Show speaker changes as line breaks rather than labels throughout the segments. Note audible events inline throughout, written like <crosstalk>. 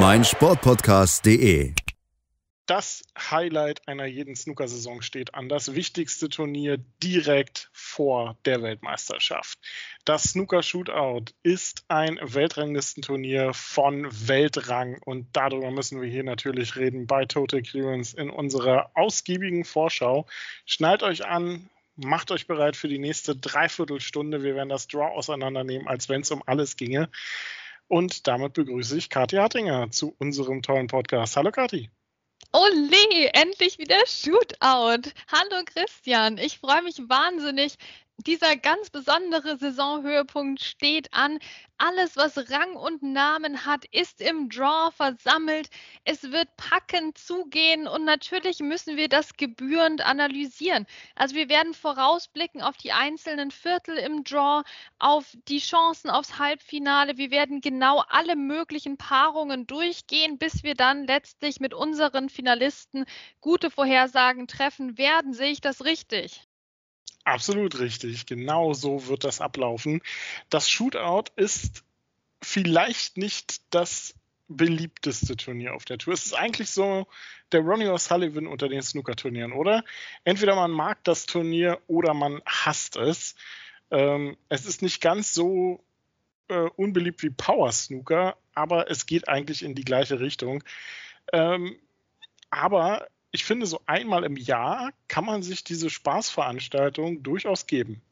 meinsportpodcast.de.
Das Highlight einer jeden Snooker-Saison steht an. Das wichtigste Turnier direkt vor der Weltmeisterschaft. Das Snooker Shootout ist ein Weltranglistenturnier von Weltrang und darüber müssen wir hier natürlich reden bei Total Clearance in unserer ausgiebigen Vorschau. Schnallt euch an, macht euch bereit für die nächste Dreiviertelstunde. Wir werden das Draw auseinandernehmen, als wenn es um alles ginge. Und damit begrüße ich Kathi Hartinger zu unserem tollen Podcast. Hallo Kathi.
Ole, endlich wieder Shootout. Hallo Christian, ich freue mich wahnsinnig, dieser ganz besondere Saisonhöhepunkt steht an. Alles, was Rang und Namen hat, ist im Draw versammelt. Es wird packend zugehen und natürlich müssen wir das gebührend analysieren. Also wir werden vorausblicken auf die einzelnen Viertel im Draw, auf die Chancen aufs Halbfinale. Wir werden genau alle möglichen Paarungen durchgehen, bis wir dann letztlich mit unseren Finalisten gute Vorhersagen treffen werden. Sehe ich das richtig?
Absolut richtig. Genau so wird das ablaufen. Das Shootout ist vielleicht nicht das beliebteste Turnier auf der Tour. Es ist eigentlich so der Ronnie O'Sullivan unter den Snooker-Turnieren, oder? Entweder man mag das Turnier oder man hasst es. Ähm, es ist nicht ganz so äh, unbeliebt wie Power Snooker, aber es geht eigentlich in die gleiche Richtung. Ähm, aber ich finde, so einmal im Jahr kann man sich diese Spaßveranstaltung durchaus geben.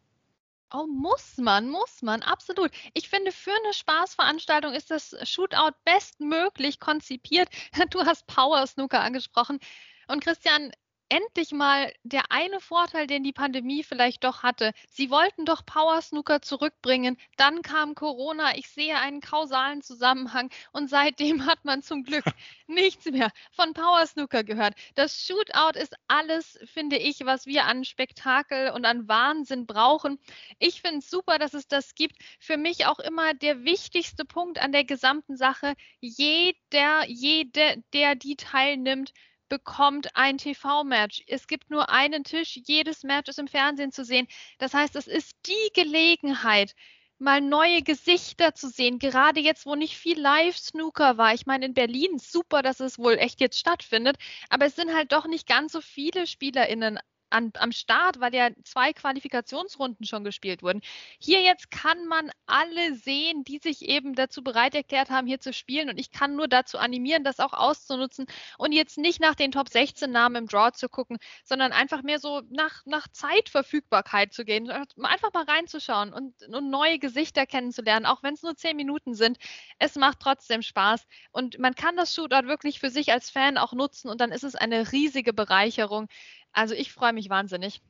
Oh, muss man, muss man, absolut. Ich finde, für eine Spaßveranstaltung ist das Shootout bestmöglich konzipiert. <laughs> Du hast Power Snooker angesprochen. Und Christian, endlich mal der eine Vorteil, den die Pandemie vielleicht doch hatte. Sie wollten doch Power Snooker zurückbringen, dann kam Corona, ich sehe einen kausalen Zusammenhang und seitdem hat man zum Glück <laughs> nichts mehr von Power Snooker gehört. Das Shootout ist alles, finde ich, was wir an Spektakel und an Wahnsinn brauchen. Ich finde es super, dass es das gibt. Für mich auch immer der wichtigste Punkt an der gesamten Sache. Jeder, jede, der die teilnimmt, bekommt ein TV-Match. Es gibt nur einen Tisch, jedes Match ist im Fernsehen zu sehen. Das heißt, es ist die Gelegenheit, mal neue Gesichter zu sehen, gerade jetzt, wo nicht viel Live-Snooker war. Ich meine, in Berlin super, dass es wohl echt jetzt stattfindet, aber es sind halt doch nicht ganz so viele SpielerInnen an, am Start, weil ja zwei Qualifikationsrunden schon gespielt wurden. Hier jetzt kann man alle sehen, die sich eben dazu bereit erklärt haben, hier zu spielen. Und ich kann nur dazu animieren, das auch auszunutzen und jetzt nicht nach den Top 16 Namen im Draw zu gucken, sondern einfach mehr so nach, nach Zeitverfügbarkeit zu gehen, einfach mal reinzuschauen und, und neue Gesichter kennenzulernen, auch wenn es nur zehn Minuten sind. Es macht trotzdem Spaß und man kann das Shootout wirklich für sich als Fan auch nutzen und dann ist es eine riesige Bereicherung. Also ich freue mich wahnsinnig.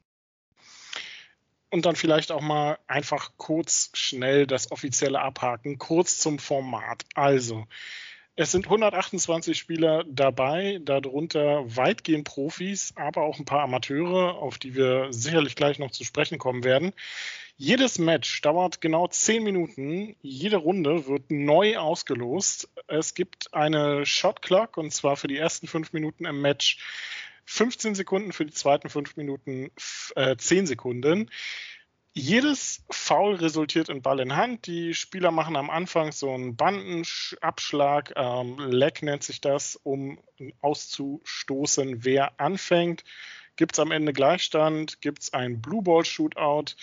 Und dann vielleicht auch mal einfach kurz schnell das offizielle abhaken, kurz zum Format. Also, es sind 128 Spieler dabei, darunter weitgehend Profis, aber auch ein paar Amateure, auf die wir sicherlich gleich noch zu sprechen kommen werden. Jedes Match dauert genau 10 Minuten. Jede Runde wird neu ausgelost. Es gibt eine Shot Clock und zwar für die ersten 5 Minuten im Match 15 Sekunden, für die zweiten 5 Minuten äh, 10 Sekunden. Jedes Foul resultiert in Ball in Hand. Die Spieler machen am Anfang so einen Bandenabschlag, ähm, Leck nennt sich das, um auszustoßen, wer anfängt. Gibt es am Ende Gleichstand, gibt es ein Blue Ball Shootout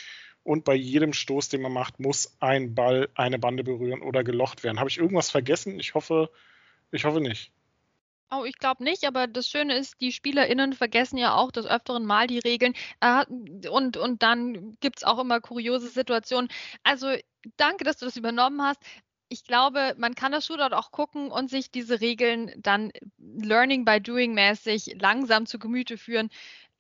und bei jedem Stoß, den man macht, muss ein Ball eine Bande berühren oder gelocht werden. Habe ich irgendwas vergessen? Ich hoffe, ich hoffe nicht.
Oh, ich glaube nicht, aber das Schöne ist, die SpielerInnen vergessen ja auch des Öfteren mal die Regeln äh, und, und dann gibt es auch immer kuriose Situationen. Also danke, dass du das übernommen hast. Ich glaube, man kann das Shootout auch gucken und sich diese Regeln dann Learning by Doing mäßig langsam zu Gemüte führen.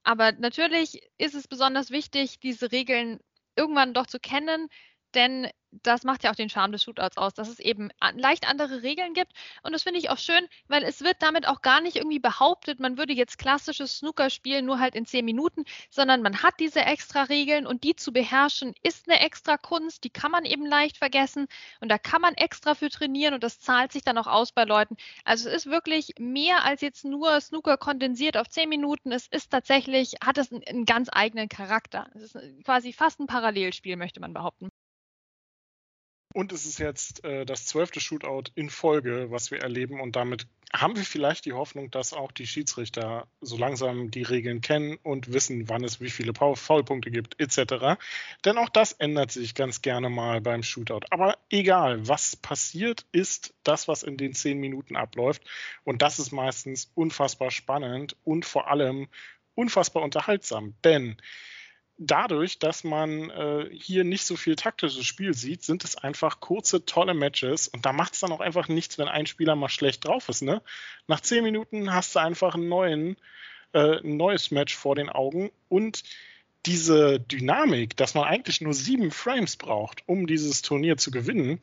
Aber natürlich ist es besonders wichtig, diese Regeln irgendwann doch zu kennen, denn das macht ja auch den Charme des Shootouts aus, dass es eben leicht andere Regeln gibt. Und das finde ich auch schön, weil es wird damit auch gar nicht irgendwie behauptet, man würde jetzt klassisches Snooker spielen, nur halt in zehn Minuten, sondern man hat diese extra Regeln und die zu beherrschen ist eine extra Kunst, die kann man eben leicht vergessen und da kann man extra für trainieren und das zahlt sich dann auch aus bei Leuten. Also es ist wirklich mehr als jetzt nur Snooker kondensiert auf zehn Minuten. Es ist tatsächlich, hat es einen, einen ganz eigenen Charakter. Es ist quasi fast ein Parallelspiel, möchte man behaupten.
Und es ist jetzt äh, das zwölfte Shootout in Folge, was wir erleben. Und damit haben wir vielleicht die Hoffnung, dass auch die Schiedsrichter so langsam die Regeln kennen und wissen, wann es wie viele Foulpunkte gibt, etc. Denn auch das ändert sich ganz gerne mal beim Shootout. Aber egal, was passiert, ist das, was in den zehn Minuten abläuft. Und das ist meistens unfassbar spannend und vor allem unfassbar unterhaltsam. Denn dadurch, dass man äh, hier nicht so viel taktisches Spiel sieht, sind es einfach kurze, tolle Matches. Und da macht es dann auch einfach nichts, wenn ein Spieler mal schlecht drauf ist. Ne? Nach zehn Minuten hast du einfach einen neuen, äh, ein neues Match vor den Augen. Und diese Dynamik, dass man eigentlich nur sieben Frames braucht, um dieses Turnier zu gewinnen,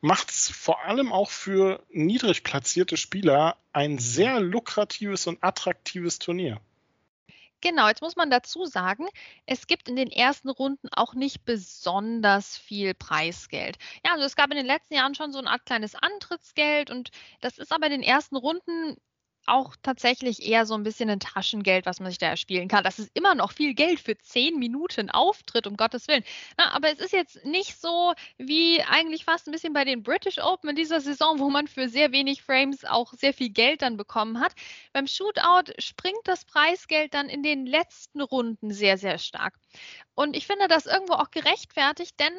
macht es vor allem auch für niedrig platzierte Spieler ein sehr lukratives und attraktives Turnier.
Genau, jetzt muss man dazu sagen, es gibt in den ersten Runden auch nicht besonders viel Preisgeld. Ja, also es gab in den letzten Jahren schon so eine Art kleines Antrittsgeld und das ist aber in den ersten Runden auch tatsächlich eher so ein bisschen ein Taschengeld, was man sich da erspielen kann. Das ist immer noch viel Geld für zehn Minuten Auftritt, um Gottes Willen. Na, aber es ist jetzt nicht so wie eigentlich fast ein bisschen bei den British Open in dieser Saison, wo man für sehr wenig Frames auch sehr viel Geld dann bekommen hat. Beim Shootout springt das Preisgeld dann in den letzten Runden sehr, sehr stark. Und ich finde das irgendwo auch gerechtfertigt, denn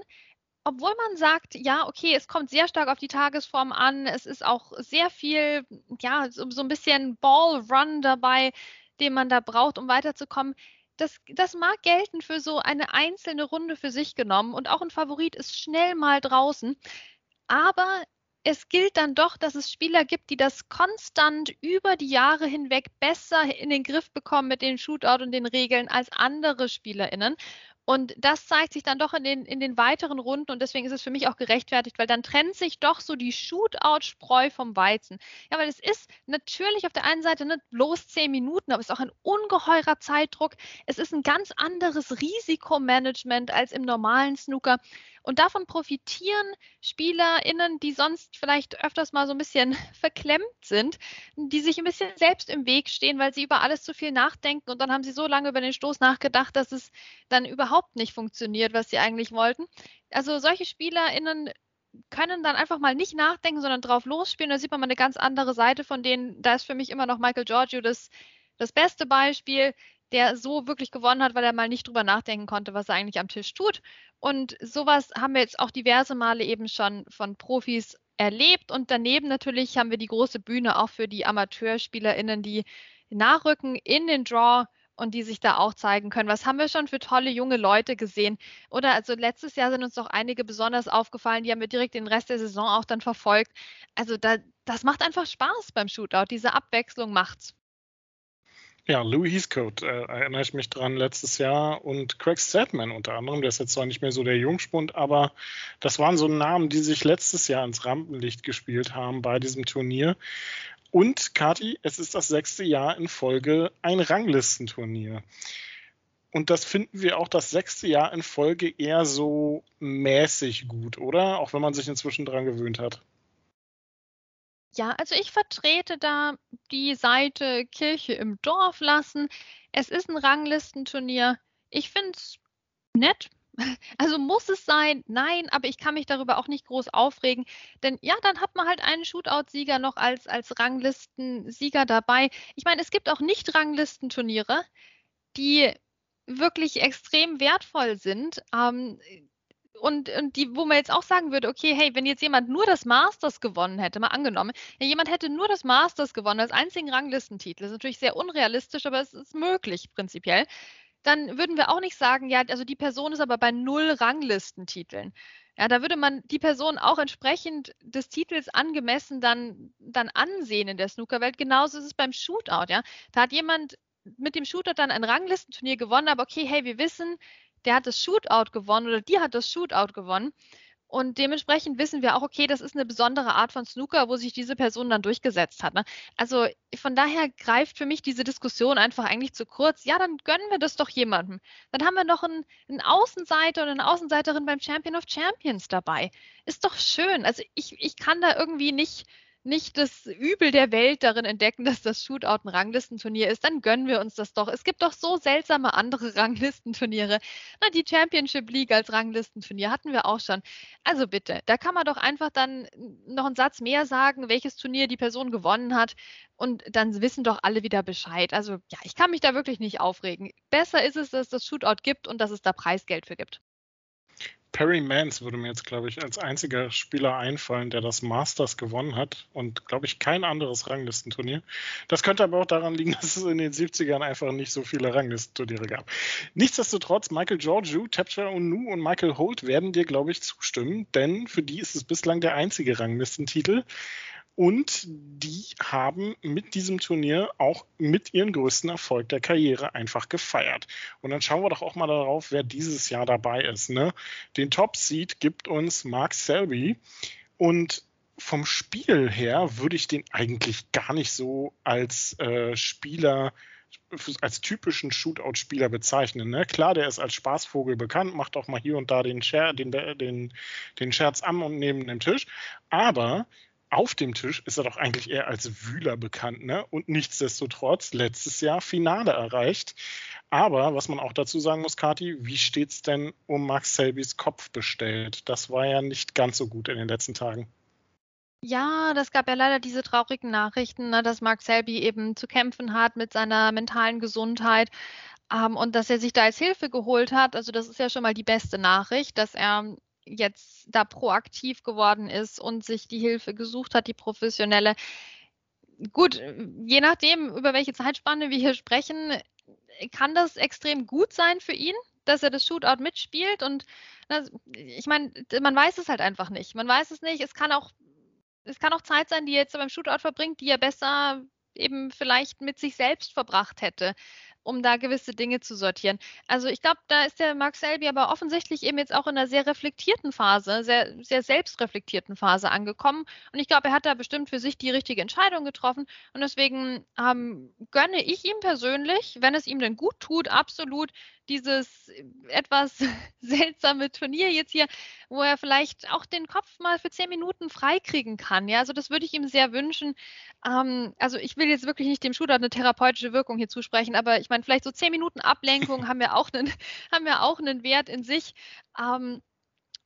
obwohl man sagt, ja, okay, es kommt sehr stark auf die Tagesform an, es ist auch sehr viel, ja, so, so ein bisschen Ball-Run dabei, den man da braucht, um weiterzukommen. Das, das mag gelten für so eine einzelne Runde für sich genommen und auch ein Favorit ist schnell mal draußen. Aber es gilt dann doch, dass es Spieler gibt, die das konstant über die Jahre hinweg besser in den Griff bekommen mit den Shootout und den Regeln als andere SpielerInnen. Und das zeigt sich dann doch in den, in den weiteren Runden und deswegen ist es für mich auch gerechtfertigt, weil dann trennt sich doch so die Shootout-Spreu vom Weizen. Ja, weil es ist natürlich auf der einen Seite nicht bloß zehn Minuten, aber es ist auch ein ungeheurer Zeitdruck. Es ist ein ganz anderes Risikomanagement als im normalen Snooker. Und davon profitieren SpielerInnen, die sonst vielleicht öfters mal so ein bisschen <laughs> verklemmt sind, die sich ein bisschen selbst im Weg stehen, weil sie über alles zu viel nachdenken und dann haben sie so lange über den Stoß nachgedacht, dass es dann überhaupt nicht funktioniert, was sie eigentlich wollten. Also solche SpielerInnen können dann einfach mal nicht nachdenken, sondern drauf losspielen. Da sieht man mal eine ganz andere Seite von denen. Da ist für mich immer noch Michael Giorgio das, das beste Beispiel der so wirklich gewonnen hat, weil er mal nicht drüber nachdenken konnte, was er eigentlich am Tisch tut. Und sowas haben wir jetzt auch diverse Male eben schon von Profis erlebt. Und daneben natürlich haben wir die große Bühne auch für die AmateurspielerInnen, die nachrücken in den Draw und die sich da auch zeigen können. Was haben wir schon für tolle junge Leute gesehen? Oder also letztes Jahr sind uns doch einige besonders aufgefallen, die haben wir direkt den Rest der Saison auch dann verfolgt. Also da, das macht einfach Spaß beim Shootout. Diese Abwechslung macht's.
Ja, Louis Heathcote äh, erinnere ich mich dran letztes Jahr und Craig Stedman unter anderem, der ist jetzt zwar nicht mehr so der Jungspund, aber das waren so Namen, die sich letztes Jahr ins Rampenlicht gespielt haben bei diesem Turnier. Und Kati, es ist das sechste Jahr in Folge ein Ranglistenturnier. Und das finden wir auch das sechste Jahr in Folge eher so mäßig gut, oder? Auch wenn man sich inzwischen dran gewöhnt hat.
Ja, also ich vertrete da die Seite Kirche im Dorf lassen. Es ist ein Ranglistenturnier. Ich finde es nett. <laughs> Also muss es sein? Nein, aber ich kann mich darüber auch nicht groß aufregen. Denn ja, dann hat man halt einen Shootout-Sieger noch als, als Ranglistensieger dabei. Ich meine, es gibt auch Nicht-Ranglistenturniere, die wirklich extrem wertvoll sind. Ähm, und, und die, wo man jetzt auch sagen würde, okay, hey, wenn jetzt jemand nur das Masters gewonnen hätte, mal angenommen, ja, jemand hätte nur das Masters gewonnen als einzigen Ranglistentitel, das ist natürlich sehr unrealistisch, aber es ist möglich prinzipiell, dann würden wir auch nicht sagen, ja, also die Person ist aber bei null Ranglistentiteln. Ja, da würde man die Person auch entsprechend des Titels angemessen dann, dann ansehen in der Snookerwelt. Genauso ist es beim Shootout, ja. Da hat jemand mit dem Shootout dann ein Ranglistenturnier gewonnen, aber okay, hey, wir wissen, der hat das Shootout gewonnen oder die hat das Shootout gewonnen. Und dementsprechend wissen wir auch, okay, das ist eine besondere Art von Snooker, wo sich diese Person dann durchgesetzt hat. Ne? Also von daher greift für mich diese Diskussion einfach eigentlich zu kurz. Ja, dann gönnen wir das doch jemandem. Dann haben wir noch einen, einen Außenseiter und eine Außenseiterin beim Champion of Champions dabei. Ist doch schön. Also ich, ich kann da irgendwie nicht, nicht das Übel der Welt darin entdecken, dass das Shootout ein Ranglistenturnier ist, dann gönnen wir uns das doch. Es gibt doch so seltsame andere <laughs> Ranglistenturniere. Na, die Championship League als Ranglistenturnier hatten wir auch schon. Also bitte, da kann man doch einfach dann noch einen Satz mehr sagen, welches Turnier die Person gewonnen hat. Und dann wissen doch alle wieder Bescheid. Also ja, ich kann mich da wirklich nicht aufregen. Besser ist es, dass es das Shootout gibt und dass es da Preisgeld für gibt.
Perry Mans würde mir jetzt, glaube ich, als einziger Spieler einfallen, der das Masters gewonnen hat und, glaube ich, kein anderes Ranglistenturnier. Das könnte aber auch daran liegen, <laughs> dass es in den 70ern einfach nicht so viele Ranglistenturniere gab. Nichtsdestotrotz, Michael Georgiou, Tapcha Unu und Michael Holt werden dir, glaube ich, zustimmen, denn für die ist es bislang der einzige Ranglistentitel. Und die haben mit diesem Turnier auch mit ihren größten Erfolg der Karriere einfach gefeiert. Und dann schauen wir doch auch mal darauf, wer dieses Jahr dabei ist. Ne? Den Top-Seed gibt uns Mark Selby. Und vom Spiel her würde ich den eigentlich gar nicht so als äh, Spieler als typischen Shootout-Spieler bezeichnen. Ne? Klar, der ist als Spaßvogel bekannt, macht auch mal hier und da den, Scher den, den, den Scherz am und neben dem Tisch. Aber auf dem Tisch ist er doch eigentlich eher als Wühler bekannt, ne? Und nichtsdestotrotz letztes Jahr Finale erreicht. Aber was man auch dazu sagen muss, Kati, wie steht es denn um Max Selbys Kopf bestellt? Das war ja nicht ganz so gut in den letzten Tagen.
Ja, das gab ja leider diese traurigen Nachrichten, ne, dass Mark Selby eben zu kämpfen hat mit seiner mentalen Gesundheit ähm, und dass er sich da als Hilfe geholt hat. Also das ist ja schon mal die beste Nachricht, dass er jetzt da proaktiv geworden ist und sich die Hilfe gesucht hat, die professionelle. Gut, je nachdem, über welche Zeitspanne wir hier sprechen, kann das extrem gut sein für ihn, dass er das Shootout mitspielt. Und das, ich meine, man weiß es halt einfach nicht. Man weiß es nicht. Es kann auch, es kann auch Zeit sein, die er jetzt beim Shootout verbringt, die er besser eben vielleicht mit sich selbst verbracht hätte um da gewisse Dinge zu sortieren. Also ich glaube, da ist der Mark Selby aber offensichtlich eben jetzt auch in einer sehr reflektierten Phase, sehr, sehr selbstreflektierten Phase angekommen. Und ich glaube, er hat da bestimmt für sich die richtige Entscheidung getroffen. Und deswegen ähm, gönne ich ihm persönlich, wenn es ihm denn gut tut, absolut dieses etwas <laughs> seltsame Turnier jetzt hier, wo er vielleicht auch den Kopf mal für zehn Minuten freikriegen kann. Ja, also das würde ich ihm sehr wünschen. Ähm, also ich will jetzt wirklich nicht dem Shooter eine therapeutische Wirkung hier zusprechen, aber ich meine, vielleicht so zehn Minuten Ablenkung <laughs> haben wir auch einen, <laughs> haben wir auch einen Wert in sich. Ähm,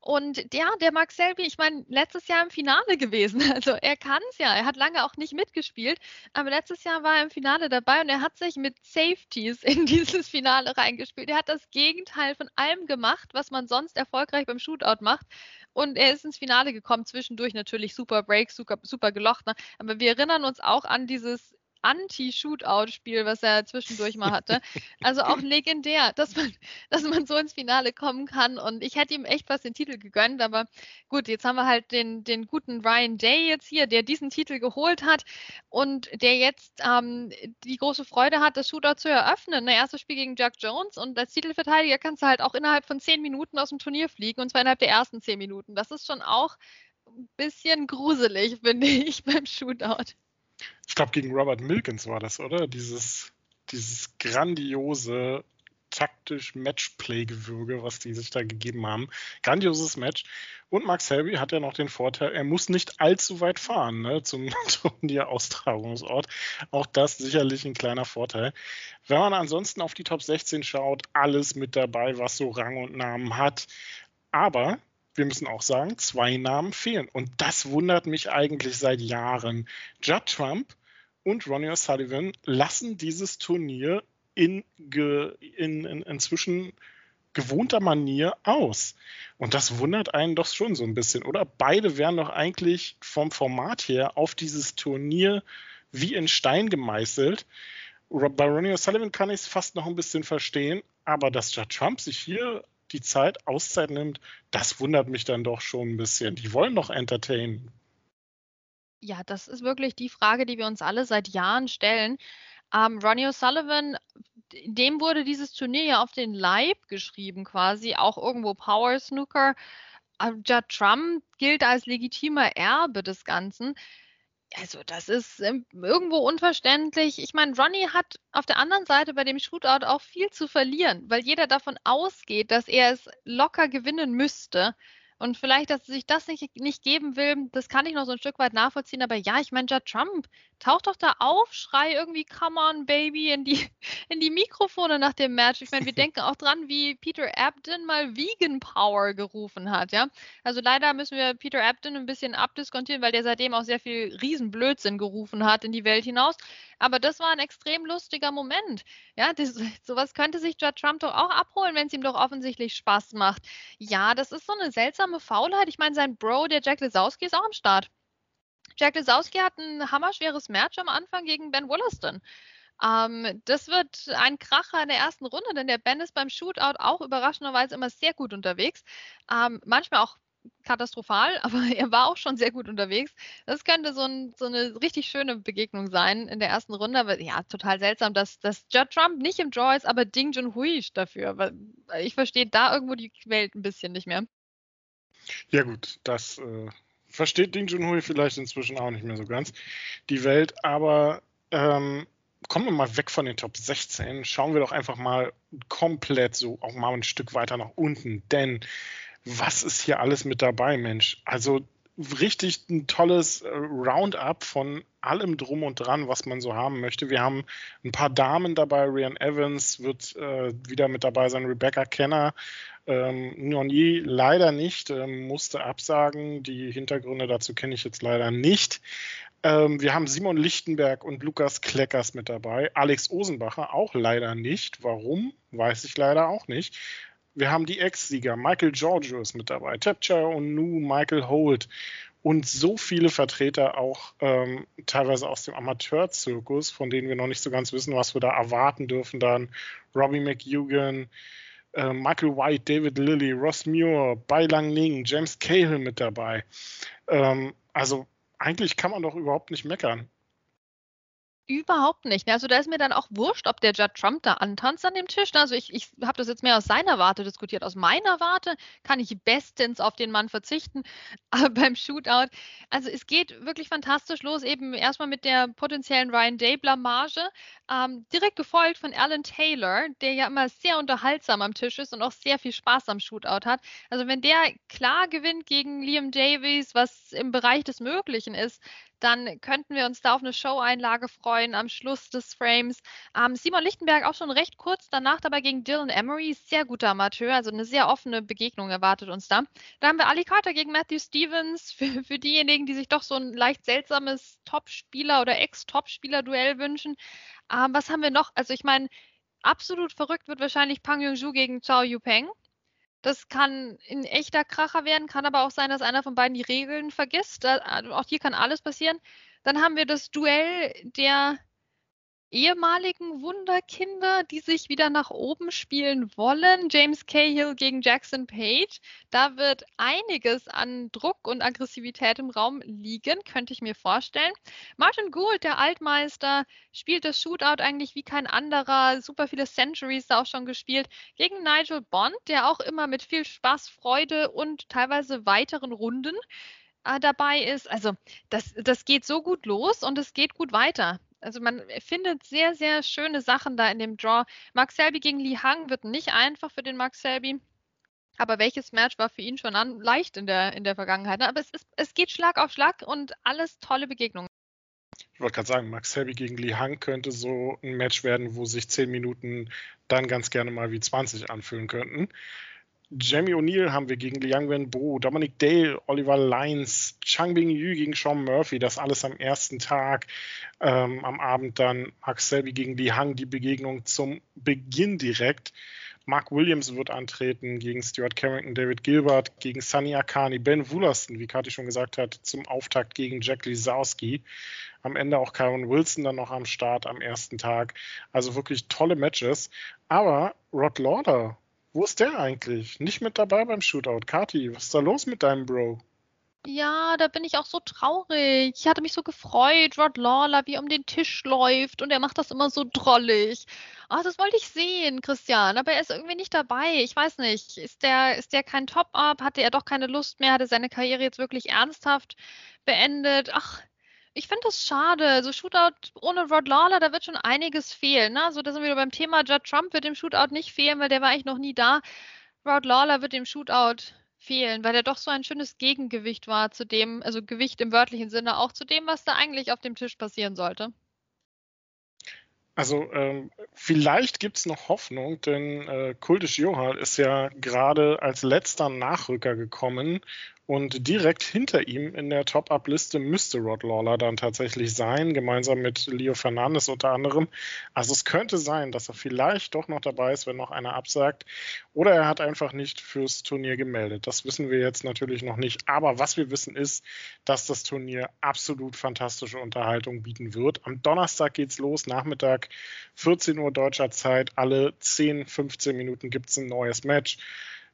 und der, der Max Selby, ich meine, letztes Jahr im Finale gewesen. <laughs> Also er kann es ja. Er hat lange auch nicht mitgespielt, aber letztes Jahr war er im Finale dabei und er hat sich mit Safeties <laughs> in dieses Finale reingespielt. Er hat das Gegenteil von allem gemacht, was man sonst erfolgreich beim Shootout macht. Und er ist ins Finale gekommen, zwischendurch natürlich super Break, super, super gelocht. Ne? Aber wir erinnern uns auch an dieses Anti-Shootout-Spiel, was er zwischendurch mal hatte. Also auch legendär, dass man, dass man so ins Finale kommen kann. Und ich hätte ihm echt was den Titel gegönnt, aber gut, jetzt haben wir halt den, den guten Ryan Day jetzt hier, der diesen Titel geholt hat und der jetzt ähm, die große Freude hat, das Shootout zu eröffnen. Ein erstes Spiel gegen Jack Jones und als Titelverteidiger kannst du halt auch innerhalb von zehn Minuten aus dem Turnier fliegen und zwar innerhalb der ersten zehn Minuten. Das ist schon auch ein bisschen gruselig, finde ich, <laughs> beim Shootout
ich glaube, gegen Robert Milkins war das, oder? Dieses, dieses grandiose taktisch Matchplay-Gewürge, was die sich da gegeben haben. Grandioses Match. Und Max Selby hat ja noch den Vorteil, er muss nicht allzu weit fahren ne, zum <laughs> Turnier-Austragungsort. Auch das sicherlich ein kleiner Vorteil. Wenn man ansonsten auf die Top 16 schaut, alles mit dabei, was so Rang und Namen hat. Aber wir müssen auch sagen, zwei Namen fehlen. Und das wundert mich eigentlich seit Jahren. Judd Trump und Ronnie O'Sullivan lassen dieses Turnier in, in, in inzwischen gewohnter Manier aus. Und das wundert einen doch schon so ein bisschen, oder? Beide wären doch eigentlich vom Format her auf dieses Turnier wie in Stein gemeißelt. Bei Ronnie O'Sullivan kann ich es fast noch ein bisschen verstehen, aber dass Judd Trump sich hier die Zeit, Auszeit nimmt, das wundert mich dann doch schon ein bisschen. Die wollen doch entertainen.
Ja, das ist wirklich die Frage, die wir uns alle seit Jahren stellen. Ähm, Ronnie O'Sullivan dem wurde dieses Turnier ja auf den Leib geschrieben quasi, auch irgendwo Power Snooker. Judd Trump gilt als legitimer Erbe des Ganzen. Also, das ist ähm, irgendwo unverständlich. Ich meine, Ronnie hat auf der anderen Seite bei dem Shootout auch viel zu verlieren, weil jeder davon ausgeht, dass er es locker gewinnen müsste. Und vielleicht, dass sich das nicht, nicht geben will, das kann ich noch so ein Stück weit nachvollziehen. Aber ja, ich meine, Judd Trump, taucht doch da auf, schrei irgendwie Come on, Baby in die, <laughs> in die Mikrofone nach dem Match. Ich meine, wir <laughs> denken auch dran, wie Peter Abden mal Vegan Power gerufen hat, ja. Also leider müssen wir Peter Abden ein bisschen abdiskontieren, weil der seitdem auch sehr viel Riesenblödsinn gerufen hat in die Welt hinaus. Aber das war ein extrem lustiger Moment. Ja, das, <laughs> sowas könnte sich Judd Trump doch auch abholen, wenn es ihm doch offensichtlich Spaß macht. Ja, das ist so eine seltsame Faulheit. Ich meine, sein Bro, der Jack Lesowski, ist auch am Start. Jack Lesowski hat ein hammerschweres Match am Anfang gegen Ben Wollaston. Ähm, das wird ein Kracher in der ersten Runde, denn der Ben ist beim Shootout auch überraschenderweise immer sehr gut unterwegs. Ähm, manchmal auch katastrophal, <laughs> aber er war auch schon sehr gut unterwegs. Das könnte so, ein, so, eine richtig schöne Begegnung sein in der ersten Runde. Aber ja, total seltsam, dass, dass Judd Trump nicht im Draw ist, aber Ding Junhui dafür. Ich verstehe da irgendwo die Welt ein bisschen nicht mehr.
Ja gut, das äh, versteht Ding Junhui vielleicht inzwischen auch nicht mehr so ganz, die Welt. Aber ähm, kommen wir mal weg von den Top 16. Schauen wir doch einfach mal komplett so auch mal ein Stück weiter nach unten. Denn was ist hier alles mit dabei, Mensch? Also richtig ein tolles äh, Roundup von allem drum und dran, was man so haben möchte. Wir haben ein paar Damen dabei. Rian Evans wird äh, wieder mit dabei sein. Rebecca Kenner. Ähm, Nonier leider nicht, ähm, musste absagen. Die Hintergründe dazu kenne ich jetzt leider nicht. Ähm, wir haben Simon Lichtenberg und Lukas Kleckers mit dabei. Alex Osenbacher auch leider nicht. Warum? Weiß ich leider auch nicht. Wir haben die Ex-Sieger, Michael Giorgio ist mit dabei, Tapcha und Nu, Michael Holt und so viele Vertreter auch ähm, teilweise aus dem Amateurzirkus, von denen wir noch nicht so ganz wissen, was wir da erwarten dürfen. Dann Robbie McEugan, äh, Michael White, David Lilly, Ross Muir, Bai Lang Ning, James Cahill mit dabei. Ähm, also eigentlich kann man doch überhaupt nicht meckern.
Überhaupt nicht. Ne? Also da ist mir dann auch wurscht, ob der Judd Trump da antanzt an dem Tisch. Ne? Also ich, ich habe das jetzt mehr aus seiner Warte diskutiert. Aus meiner Warte kann ich bestens auf den Mann verzichten <laughs> aber beim Shootout. Also es geht wirklich fantastisch los. Eben erstmal mit der potenziellen Ryan Day Blamage. Ähm, direkt gefolgt von Alan Taylor, der ja immer sehr unterhaltsam am Tisch ist und auch sehr viel Spaß am Shootout hat. Also wenn der klar gewinnt gegen Liam Davies, was im Bereich des Möglichen ist, dann könnten wir uns da auf eine Show-Einlage freuen am Schluss des Frames. Ähm, Simon Lichtenberg auch schon recht kurz danach dabei gegen Dylan Emery, sehr guter Amateur, also eine sehr offene Begegnung erwartet uns da. Da haben wir Ali Carter gegen Matthew Stevens, <laughs> für, für diejenigen, die sich doch so ein leicht seltsames Top-Spieler oder Ex-Top-Spieler-Duell wünschen. Ähm, was haben wir noch? Also ich meine, absolut verrückt wird wahrscheinlich Pang Yong-ju gegen Zhao Yupeng. Das kann ein echter Kracher werden, kann aber auch sein, dass einer von beiden die Regeln vergisst. Da, also auch hier kann alles passieren. Dann haben wir das Duell der ehemaligen Wunderkinder, die sich wieder nach oben spielen wollen. James Cahill gegen Jackson Page. Da wird einiges an Druck und Aggressivität im Raum liegen, könnte ich mir vorstellen. Martin Gould, der Altmeister, spielt das Shootout eigentlich wie kein anderer. Super viele Centuries da auch schon gespielt. Gegen Nigel Bond, der auch immer mit viel Spaß, Freude und teilweise weiteren Runden äh, dabei ist. Also das, das geht so gut los und es geht gut weiter. Also man findet sehr, sehr schöne Sachen da in dem Draw. Max Selby gegen Li Hang wird nicht einfach für den Max Selby. Aber welches Match war für ihn schon an, leicht in der, in der Vergangenheit? Ne? Aber es, ist, es geht Schlag auf Schlag und alles tolle Begegnungen.
Ich wollte gerade sagen, Max Selby gegen Li Hang könnte so ein Match werden, wo sich 10 Minuten dann ganz gerne mal wie 20 anfühlen könnten. Jamie O'Neill haben wir gegen Liang Wenbo, Dominic Dale, Oliver Lyons, Chang Bing Yu gegen Sean Murphy, das alles am ersten Tag. Ähm, am Abend dann Max Selby gegen Li Hang, die Begegnung zum Beginn direkt. Mark Williams wird antreten gegen Stuart Carrington, David Gilbert, gegen Sunny Akani, Ben Woolaston, wie Kathi schon gesagt hat, zum Auftakt gegen Jack Lisowski. Am Ende auch Kyron Wilson dann noch am Start am ersten Tag. Also wirklich tolle Matches. Aber Rod Lauder wo ist der eigentlich? Nicht mit dabei beim Shootout. Kati, was ist da los mit deinem Bro?
Ja, da bin ich auch so traurig. Ich hatte mich so gefreut, Rod Lawler, wie er um den Tisch läuft und er macht das immer so drollig. Ah, das wollte ich sehen, Christian, aber er ist irgendwie nicht dabei. Ich weiß nicht. Ist der, ist der kein Top-Up? Hatte er doch keine Lust mehr? Hatte seine Karriere jetzt wirklich ernsthaft beendet? Ach, ich finde das schade. So Shootout ohne Rod Lawler, da wird schon einiges fehlen. Ne? So, da sind wir wieder beim Thema. Judd Trump wird dem Shootout nicht fehlen, weil der war eigentlich noch nie da. Rod Lawler wird dem Shootout fehlen, weil er doch so ein schönes Gegengewicht war zu dem, also Gewicht im wörtlichen Sinne, auch zu dem, was da eigentlich auf dem Tisch passieren sollte.
Also ähm, vielleicht gibt es noch Hoffnung, denn äh, Kultisch Johal ist ja gerade als letzter Nachrücker gekommen und direkt hinter ihm in der Top-Up-Liste müsste Rod Lawler dann tatsächlich sein, gemeinsam mit Leo Fernandes unter anderem. Also es könnte sein, dass er vielleicht doch noch dabei ist, wenn noch einer absagt. Oder er hat einfach nicht fürs Turnier gemeldet. Das wissen wir jetzt natürlich noch nicht. Aber was wir wissen ist, dass das Turnier absolut fantastische Unterhaltung bieten wird. Am Donnerstag geht's los, Nachmittag 14 Uhr deutscher Zeit. Alle 10, 15 Minuten gibt's ein neues Match.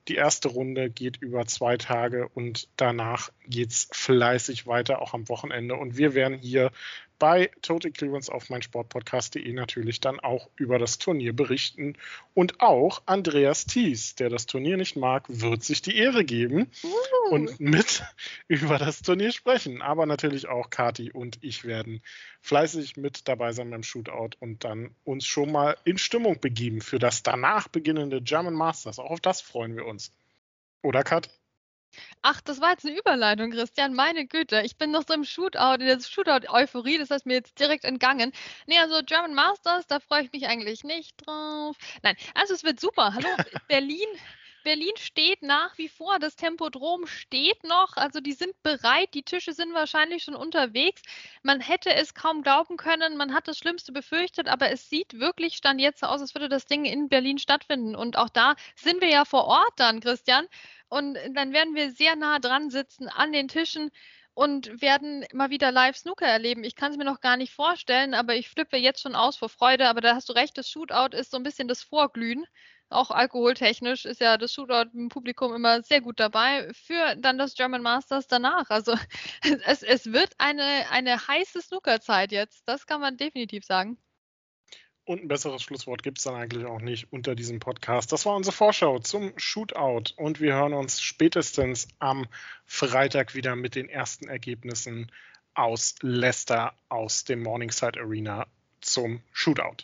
Die erste Runde geht über zwei Tage und danach geht es fleißig weiter, auch am Wochenende. Und wir werden hier bei Total Clearance auf meinsportpodcast.de natürlich dann auch über das Turnier berichten. Und auch Andreas Thies, der das Turnier nicht mag, wird sich die Ehre geben uh. und mit <laughs> über das Turnier sprechen. Aber natürlich auch Kati und ich werden fleißig mit dabei sein beim Shootout und dann uns schon mal in Stimmung begeben für das danach beginnende German Masters. Auch auf das freuen wir uns. Oder Kat?
Ach, das war jetzt eine Überleitung, Christian. Meine Güte, ich bin noch so im Shootout, in der Shootout-Euphorie, das heißt mir jetzt direkt entgangen. Nee, also German Masters, da freue ich mich eigentlich nicht drauf. Nein, also es wird super. Hallo, <laughs> Berlin. Berlin steht nach wie vor, das Tempodrom steht noch, also die sind bereit, die Tische sind wahrscheinlich schon unterwegs. Man hätte es kaum glauben können, man hat das Schlimmste befürchtet, aber es sieht wirklich stand jetzt aus, als würde das Ding in Berlin stattfinden. Und auch da sind wir ja vor Ort dann, Christian. Und dann werden wir sehr nah dran sitzen an den Tischen und werden mal wieder live Snooker erleben. Ich kann es mir noch gar nicht vorstellen, aber ich flippe jetzt schon aus vor Freude. Aber da hast du recht, das Shootout ist so ein bisschen das Vorglühen. Auch alkoholtechnisch ist ja das Shootout im Publikum immer sehr gut dabei für dann das German Masters danach. Also <laughs> es, es wird eine, eine heiße Snookerzeit jetzt. Das kann man definitiv sagen.
Und ein besseres Schlusswort gibt es dann eigentlich auch nicht unter diesem Podcast. Das war unsere Vorschau zum Shootout und wir hören uns spätestens am Freitag wieder mit den ersten Ergebnissen aus Leicester aus dem Morningside Arena zum Shootout.